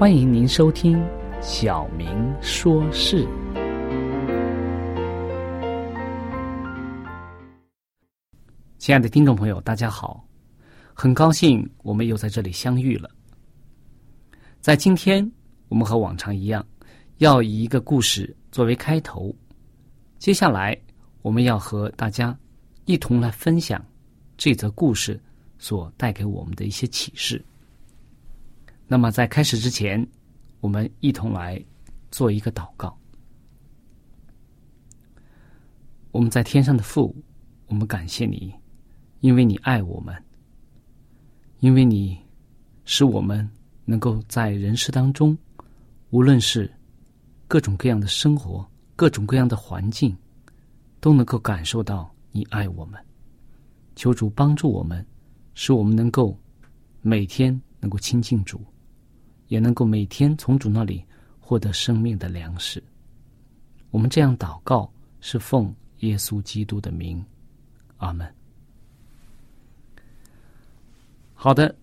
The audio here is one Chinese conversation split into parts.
欢迎您收听《小明说事》。亲爱的听众朋友，大家好，很高兴我们又在这里相遇了。在今天，我们和往常一样，要以一个故事作为开头。接下来，我们要和大家一同来分享这则故事所带给我们的一些启示。那么，在开始之前，我们一同来做一个祷告。我们在天上的父，我们感谢你，因为你爱我们，因为你使我们能够在人世当中，无论是各种各样的生活、各种各样的环境，都能够感受到你爱我们。求主帮助我们，使我们能够每天能够亲近主。也能够每天从主那里获得生命的粮食。我们这样祷告，是奉耶稣基督的名，阿门。好的，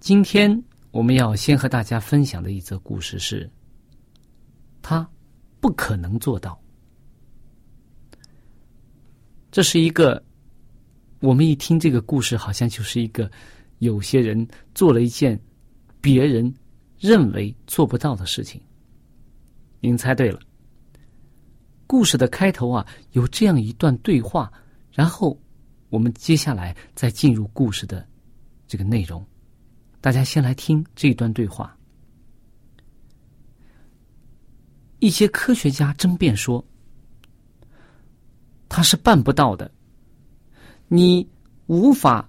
今天我们要先和大家分享的一则故事是：他不可能做到。这是一个，我们一听这个故事，好像就是一个有些人做了一件别人。认为做不到的事情，您猜对了。故事的开头啊，有这样一段对话，然后我们接下来再进入故事的这个内容。大家先来听这段对话。一些科学家争辩说，他是办不到的。你无法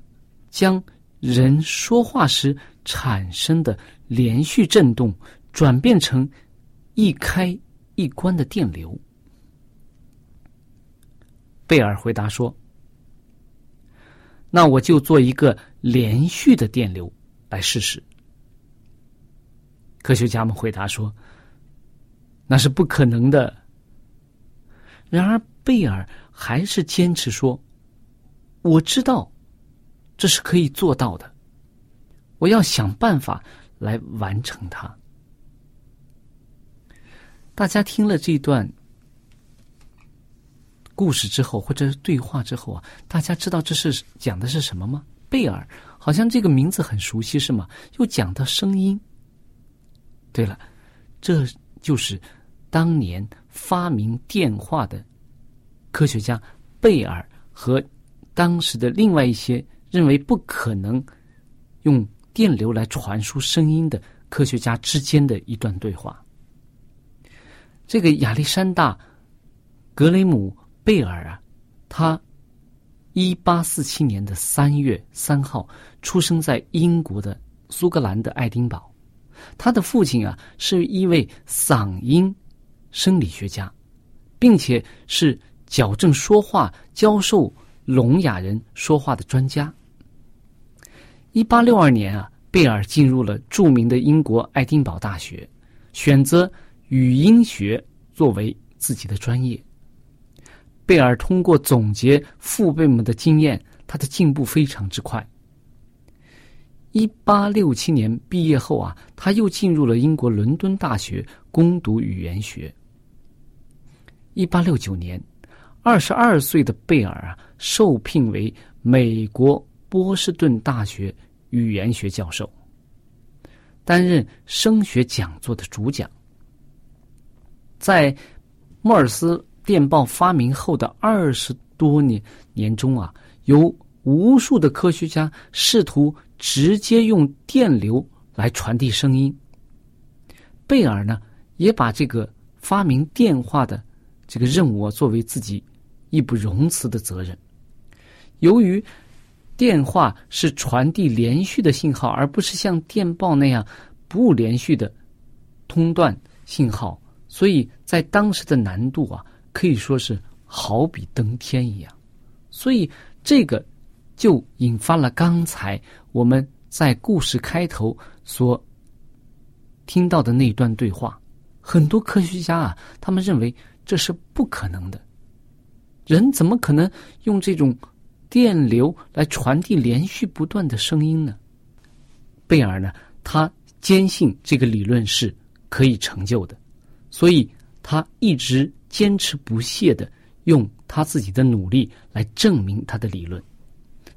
将人说话时产生的。连续振动转变成一开一关的电流。贝尔回答说：“那我就做一个连续的电流来试试。”科学家们回答说：“那是不可能的。”然而贝尔还是坚持说：“我知道这是可以做到的，我要想办法。”来完成它。大家听了这段故事之后，或者对话之后啊，大家知道这是讲的是什么吗？贝尔好像这个名字很熟悉，是吗？又讲到声音。对了，这就是当年发明电话的科学家贝尔和当时的另外一些认为不可能用电流来传输声音的科学家之间的一段对话。这个亚历山大·格雷姆贝尔啊，他一八四七年的三月三号出生在英国的苏格兰的爱丁堡。他的父亲啊是一位嗓音生理学家，并且是矫正说话、教授聋哑人说话的专家。一八六二年啊，贝尔进入了著名的英国爱丁堡大学，选择语音学作为自己的专业。贝尔通过总结父辈们的经验，他的进步非常之快。一八六七年毕业后啊，他又进入了英国伦敦大学攻读语言学。一八六九年，二十二岁的贝尔啊，受聘为美国波士顿大学。语言学教授，担任声学讲座的主讲。在莫尔斯电报发明后的二十多年年中啊，有无数的科学家试图直接用电流来传递声音。贝尔呢，也把这个发明电话的这个任务啊作为自己义不容辞的责任。由于电话是传递连续的信号，而不是像电报那样不连续的通断信号，所以在当时的难度啊，可以说是好比登天一样。所以这个就引发了刚才我们在故事开头所听到的那段对话。很多科学家啊，他们认为这是不可能的，人怎么可能用这种？电流来传递连续不断的声音呢？贝尔呢？他坚信这个理论是可以成就的，所以他一直坚持不懈的用他自己的努力来证明他的理论。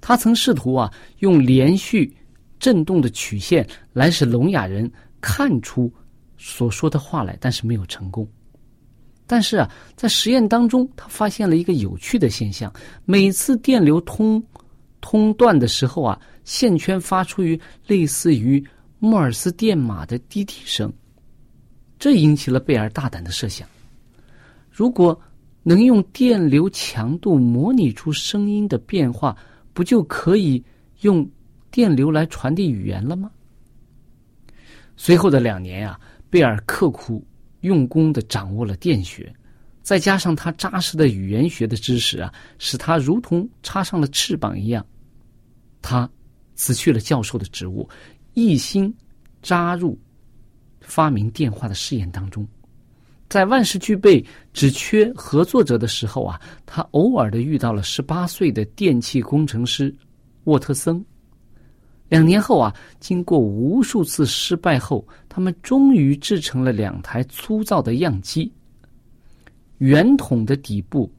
他曾试图啊用连续振动的曲线来使聋哑人看出所说的话来，但是没有成功。但是啊，在实验当中，他发现了一个有趣的现象：每次电流通通断的时候啊，线圈发出于类似于莫尔斯电码的滴滴声。这引起了贝尔大胆的设想：如果能用电流强度模拟出声音的变化，不就可以用电流来传递语言了吗？随后的两年啊，贝尔刻苦。用功的掌握了电学，再加上他扎实的语言学的知识啊，使他如同插上了翅膀一样。他辞去了教授的职务，一心扎入发明电话的试验当中。在万事俱备、只缺合作者的时候啊，他偶尔的遇到了十八岁的电气工程师沃特森。两年后啊，经过无数次失败后，他们终于制成了两台粗糙的样机。圆筒的底部，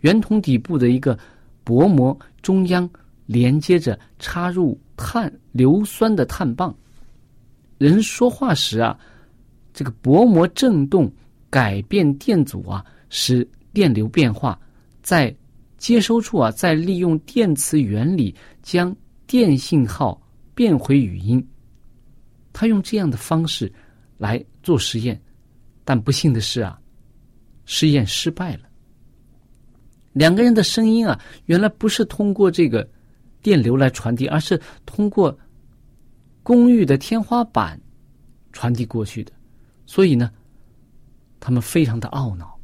圆筒底部的一个薄膜中央连接着插入碳硫酸的碳棒。人说话时啊，这个薄膜振动改变电阻啊，使电流变化，在接收处啊，再利用电磁原理将。电信号变回语音，他用这样的方式来做实验，但不幸的是啊，实验失败了。两个人的声音啊，原来不是通过这个电流来传递，而是通过公寓的天花板传递过去的。所以呢，他们非常的懊恼。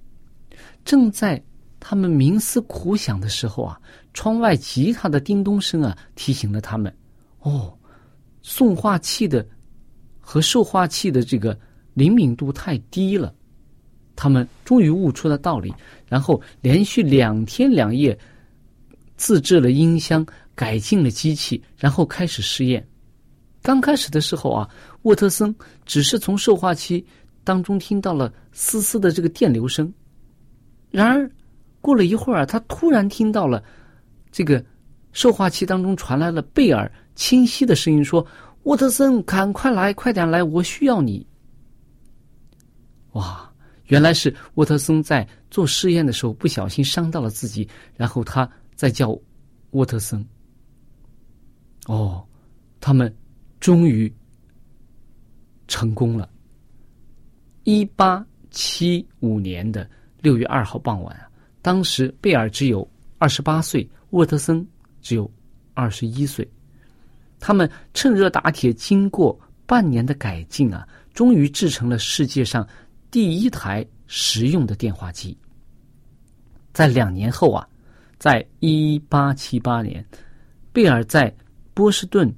正在他们冥思苦想的时候啊。窗外吉他的叮咚声啊，提醒了他们。哦，送话器的和受话器的这个灵敏度太低了。他们终于悟出了道理，然后连续两天两夜自制了音箱，改进了机器，然后开始试验。刚开始的时候啊，沃特森只是从受话器当中听到了丝丝的这个电流声。然而，过了一会儿啊，他突然听到了。这个受话器当中传来了贝尔清晰的声音，说：“沃特森，赶快来，快点来，我需要你。”哇，原来是沃特森在做试验的时候不小心伤到了自己，然后他在叫沃特森。哦，他们终于成功了。一八七五年的六月二号傍晚啊，当时贝尔只有二十八岁，沃特森只有二十一岁。他们趁热打铁，经过半年的改进啊，终于制成了世界上第一台实用的电话机。在两年后啊，在一八七八年，贝尔在波士顿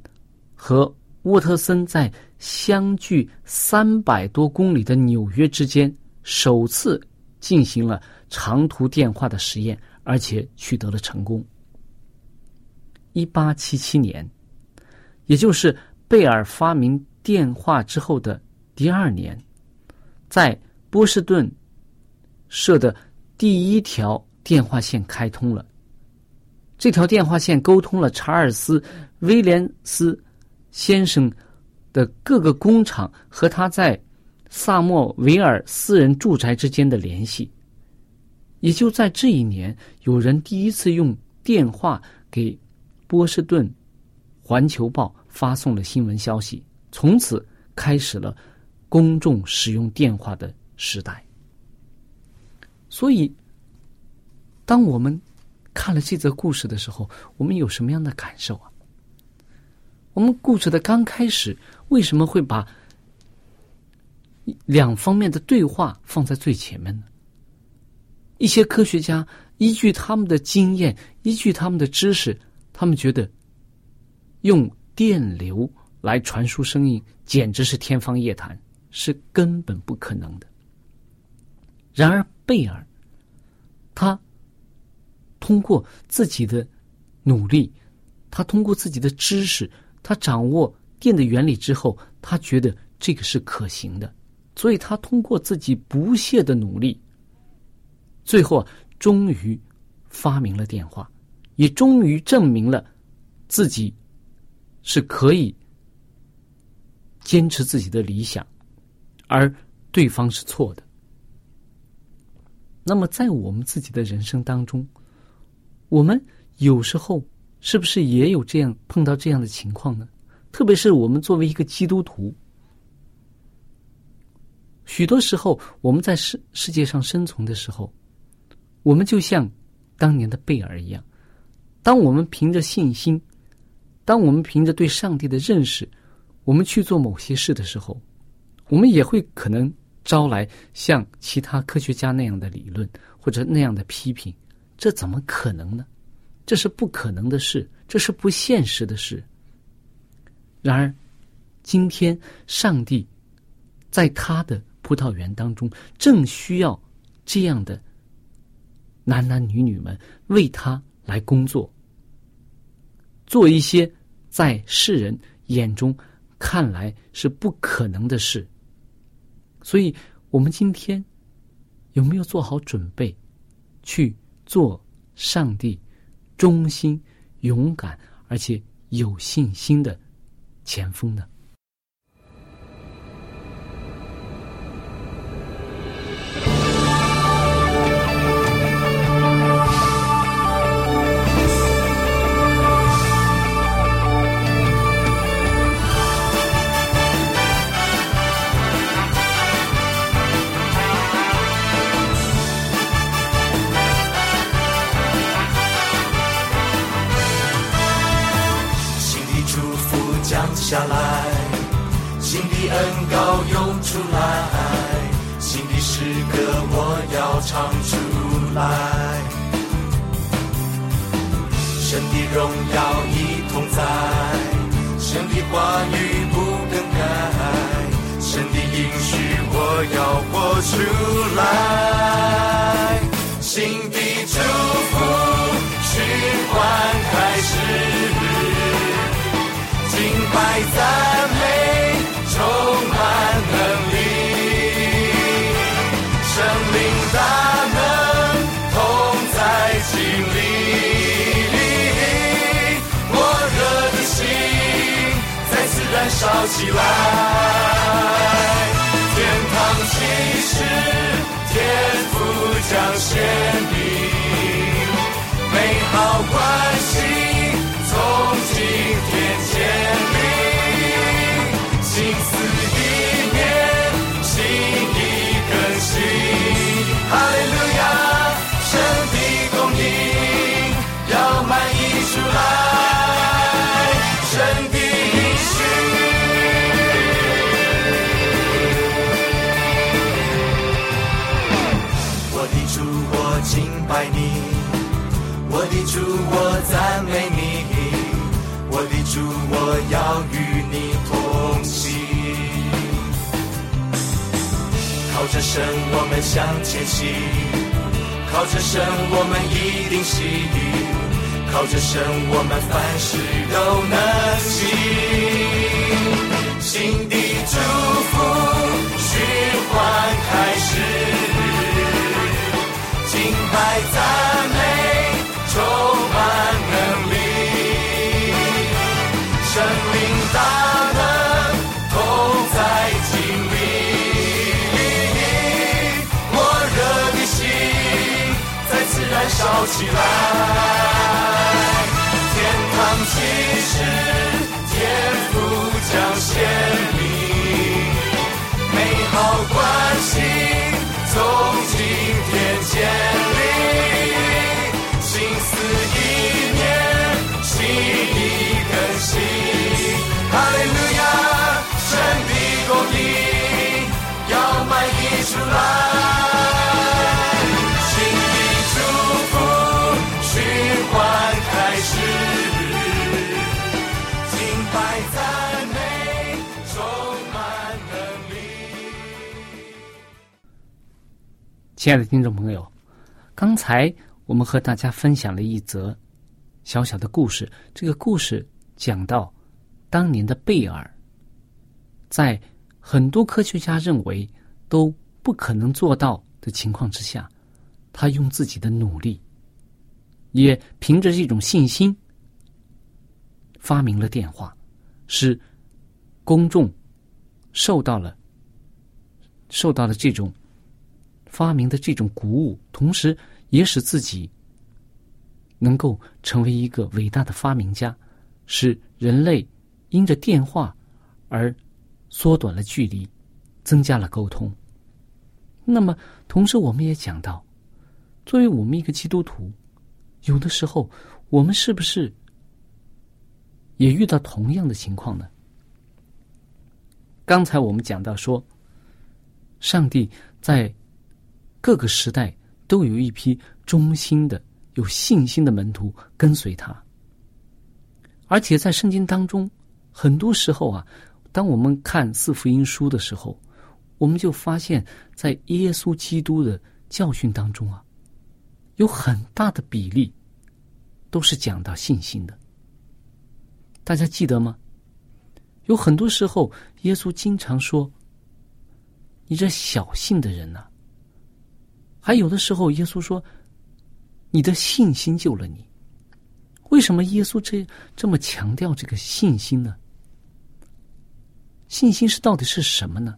和沃特森在相距三百多公里的纽约之间首次进行了长途电话的实验，而且取得了成功。一八七七年。也就是贝尔发明电话之后的第二年，在波士顿设的第一条电话线开通了。这条电话线沟通了查尔斯·威廉斯先生的各个工厂和他在萨莫维尔私人住宅之间的联系。也就在这一年，有人第一次用电话给波士顿。《环球报》发送了新闻消息，从此开始了公众使用电话的时代。所以，当我们看了这则故事的时候，我们有什么样的感受啊？我们故事的刚开始为什么会把两方面的对话放在最前面呢？一些科学家依据他们的经验，依据他们的知识，他们觉得。用电流来传输声音，简直是天方夜谭，是根本不可能的。然而，贝尔他通过自己的努力，他通过自己的知识，他掌握电的原理之后，他觉得这个是可行的，所以他通过自己不懈的努力，最后终于发明了电话，也终于证明了自己。是可以坚持自己的理想，而对方是错的。那么，在我们自己的人生当中，我们有时候是不是也有这样碰到这样的情况呢？特别是我们作为一个基督徒，许多时候我们在世世界上生存的时候，我们就像当年的贝尔一样，当我们凭着信心。当我们凭着对上帝的认识，我们去做某些事的时候，我们也会可能招来像其他科学家那样的理论或者那样的批评。这怎么可能呢？这是不可能的事，这是不现实的事。然而，今天上帝在他的葡萄园当中，正需要这样的男男女女们为他来工作。做一些在世人眼中看来是不可能的事，所以我们今天有没有做好准备去做上帝忠心、勇敢而且有信心的前锋呢？燃烧起来。天堂启示，天赋将显明，美好关系向前行；靠着神，我们一定行；靠着神，我们凡事都能行。新的祝福循环开始，敬拜在次燃亲爱的听众朋友，刚才我们和大家分享了一则小小的故事。这个故事讲到当年的贝尔，在很多科学家认为都不可能做到的情况之下，他用自己的努力，也凭着这种信心，发明了电话，使公众受到了受到了这种。发明的这种鼓舞，同时也使自己能够成为一个伟大的发明家，使人类因着电话而缩短了距离，增加了沟通。那么，同时我们也讲到，作为我们一个基督徒，有的时候我们是不是也遇到同样的情况呢？刚才我们讲到说，上帝在。各个时代都有一批忠心的、有信心的门徒跟随他，而且在圣经当中，很多时候啊，当我们看四福音书的时候，我们就发现，在耶稣基督的教训当中啊，有很大的比例都是讲到信心的。大家记得吗？有很多时候，耶稣经常说：“你这小信的人呐。”还有的时候，耶稣说：“你的信心救了你。”为什么耶稣这这么强调这个信心呢？信心是到底是什么呢？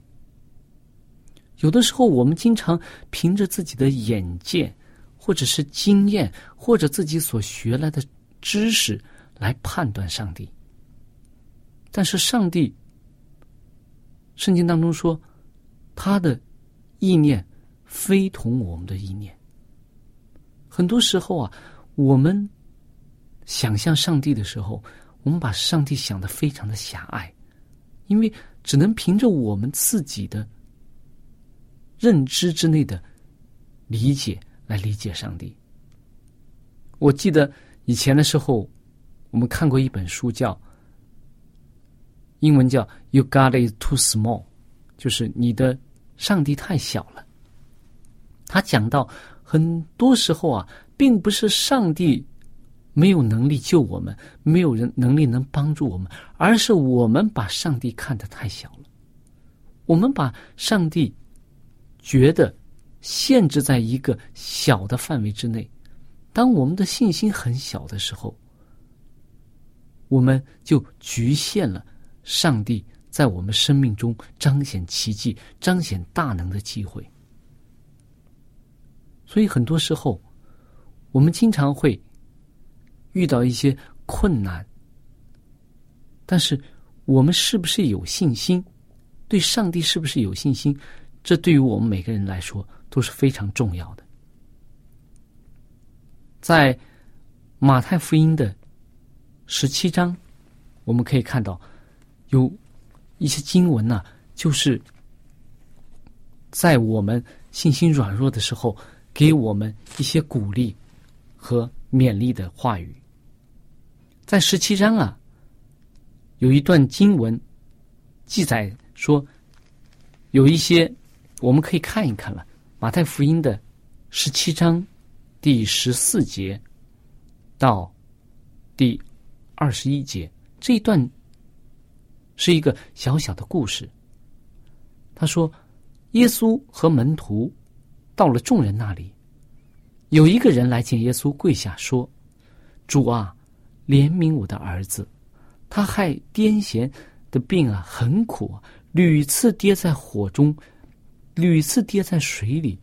有的时候，我们经常凭着自己的眼界，或者是经验，或者自己所学来的知识来判断上帝。但是，上帝圣经当中说，他的意念。非同我们的意念。很多时候啊，我们想象上帝的时候，我们把上帝想的非常的狭隘，因为只能凭着我们自己的认知之内的理解来理解上帝。我记得以前的时候，我们看过一本书，叫英文叫 “You God is too small”，就是你的上帝太小了。他讲到，很多时候啊，并不是上帝没有能力救我们，没有人能力能帮助我们，而是我们把上帝看得太小了。我们把上帝觉得限制在一个小的范围之内。当我们的信心很小的时候，我们就局限了上帝在我们生命中彰显奇迹、彰显大能的机会。所以很多时候，我们经常会遇到一些困难，但是我们是不是有信心？对上帝是不是有信心？这对于我们每个人来说都是非常重要的。在马太福音的十七章，我们可以看到有一些经文呢，就是在我们信心软弱的时候。给我们一些鼓励和勉励的话语，在十七章啊，有一段经文记载说，有一些我们可以看一看了，《马太福音》的十七章第十四节到第二十一节这一段是一个小小的故事。他说，耶稣和门徒到了众人那里，有一个人来见耶稣，跪下说：“主啊，怜悯我的儿子，他害癫痫的病啊，很苦，屡次跌在火中，屡次跌在水里。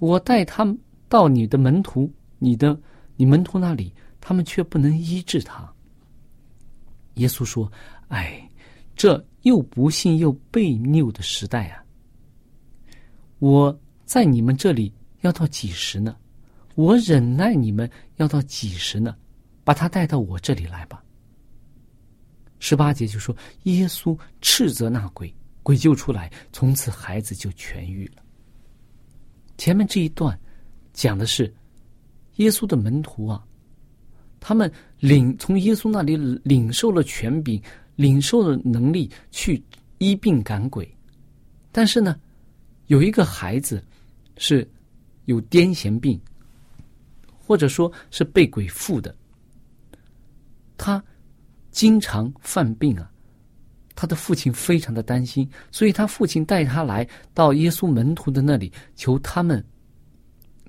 我带他到你的门徒，你的你门徒那里，他们却不能医治他。”耶稣说：“哎，这。”又不信又被拗的时代啊！我在你们这里要到几时呢？我忍耐你们要到几时呢？把他带到我这里来吧。十八节就说，耶稣斥责那鬼，鬼就出来，从此孩子就痊愈了。前面这一段讲的是耶稣的门徒啊，他们领从耶稣那里领受了权柄。领受了能力去医病赶鬼，但是呢，有一个孩子是有癫痫病，或者说是被鬼附的，他经常犯病啊，他的父亲非常的担心，所以他父亲带他来到耶稣门徒的那里，求他们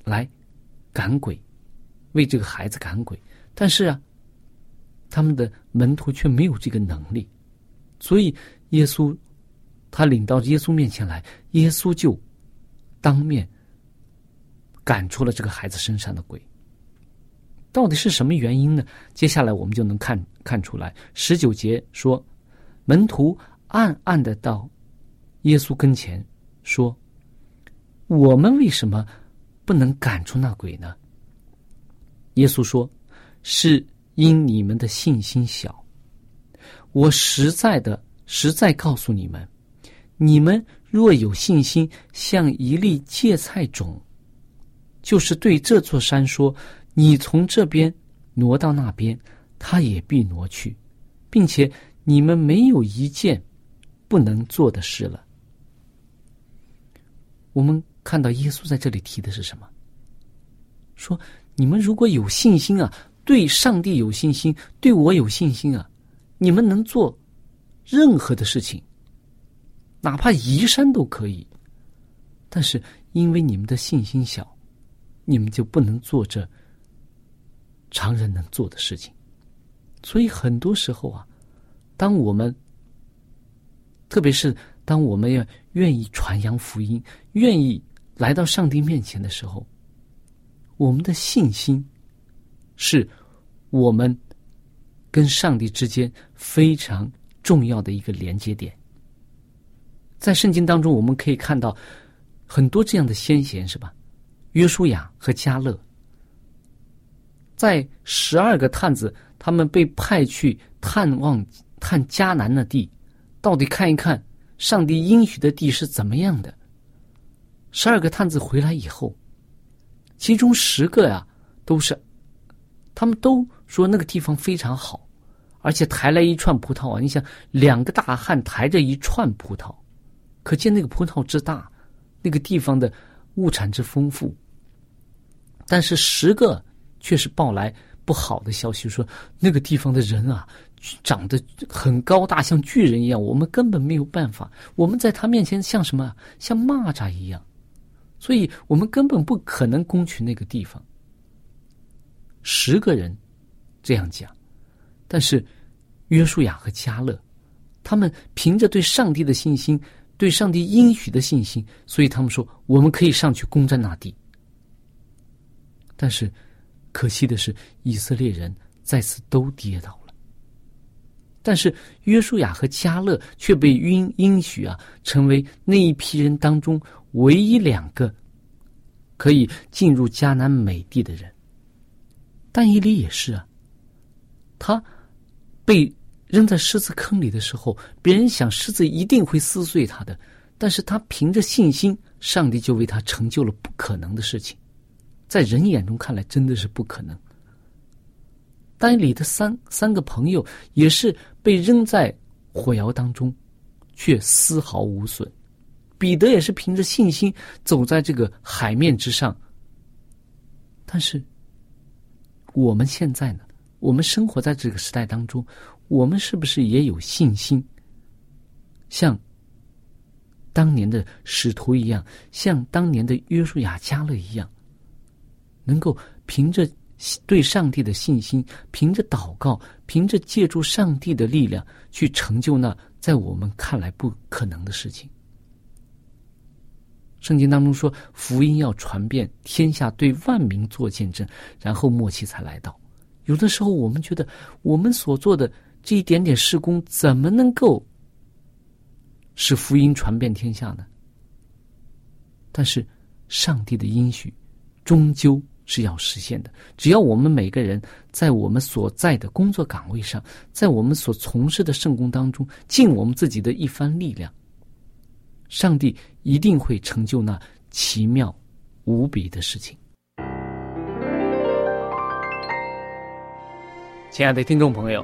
来赶鬼，为这个孩子赶鬼，但是啊。他们的门徒却没有这个能力，所以耶稣他领到耶稣面前来，耶稣就当面赶出了这个孩子身上的鬼。到底是什么原因呢？接下来我们就能看看出来。十九节说，门徒暗暗的到耶稣跟前说：“我们为什么不能赶出那鬼呢？”耶稣说：“是。”因你们的信心小，我实在的实在告诉你们：你们若有信心，像一粒芥菜种，就是对这座山说：“你从这边挪到那边，它也必挪去，并且你们没有一件不能做的事了。”我们看到耶稣在这里提的是什么？说你们如果有信心啊。对上帝有信心，对我有信心啊！你们能做任何的事情，哪怕移山都可以。但是因为你们的信心小，你们就不能做这常人能做的事情。所以很多时候啊，当我们，特别是当我们要愿意传扬福音、愿意来到上帝面前的时候，我们的信心。是我们跟上帝之间非常重要的一个连接点。在圣经当中，我们可以看到很多这样的先贤，是吧？约书亚和加勒，在十二个探子他们被派去探望探迦南的地，到底看一看上帝应许的地是怎么样的。十二个探子回来以后，其中十个呀都是。他们都说那个地方非常好，而且抬来一串葡萄啊！你想，两个大汉抬着一串葡萄，可见那个葡萄之大，那个地方的物产之丰富。但是十个却是报来不好的消息，说那个地方的人啊，长得很高大，像巨人一样，我们根本没有办法。我们在他面前像什么？像蚂蚱一样，所以我们根本不可能攻取那个地方。十个人这样讲，但是约书亚和加勒，他们凭着对上帝的信心，对上帝应许的信心，所以他们说我们可以上去攻占那地。但是可惜的是，以色列人再次都跌倒了。但是约书亚和加勒却被应应许啊，成为那一批人当中唯一两个可以进入迦南美地的人。但以理也是啊，他被扔在狮子坑里的时候，别人想狮子一定会撕碎他的，但是他凭着信心，上帝就为他成就了不可能的事情，在人眼中看来真的是不可能。但以理的三三个朋友也是被扔在火窑当中，却丝毫无损，彼得也是凭着信心走在这个海面之上。但是，我们现在呢？我们生活在这个时代当中，我们是不是也有信心，像当年的使徒一样，像当年的约书亚、加勒一样，能够凭着对上帝的信心，凭着祷告，凭着借助上帝的力量，去成就那在我们看来不可能的事情？圣经当中说，福音要传遍天下，对万民做见证，然后末期才来到。有的时候，我们觉得我们所做的这一点点事工，怎么能够使福音传遍天下呢？但是，上帝的应许终究是要实现的。只要我们每个人在我们所在的工作岗位上，在我们所从事的圣工当中，尽我们自己的一番力量。上帝一定会成就那奇妙无比的事情。亲爱的听众朋友，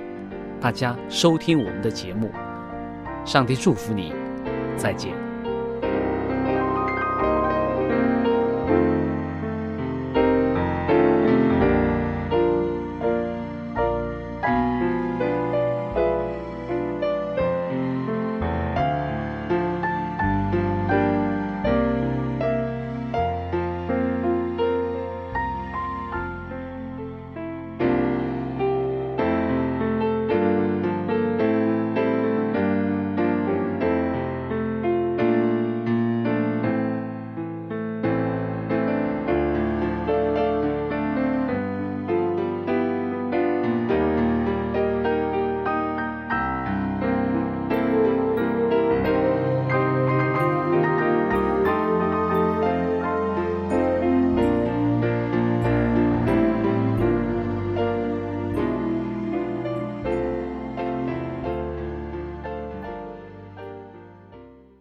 大家收听我们的节目。上帝祝福你，再见。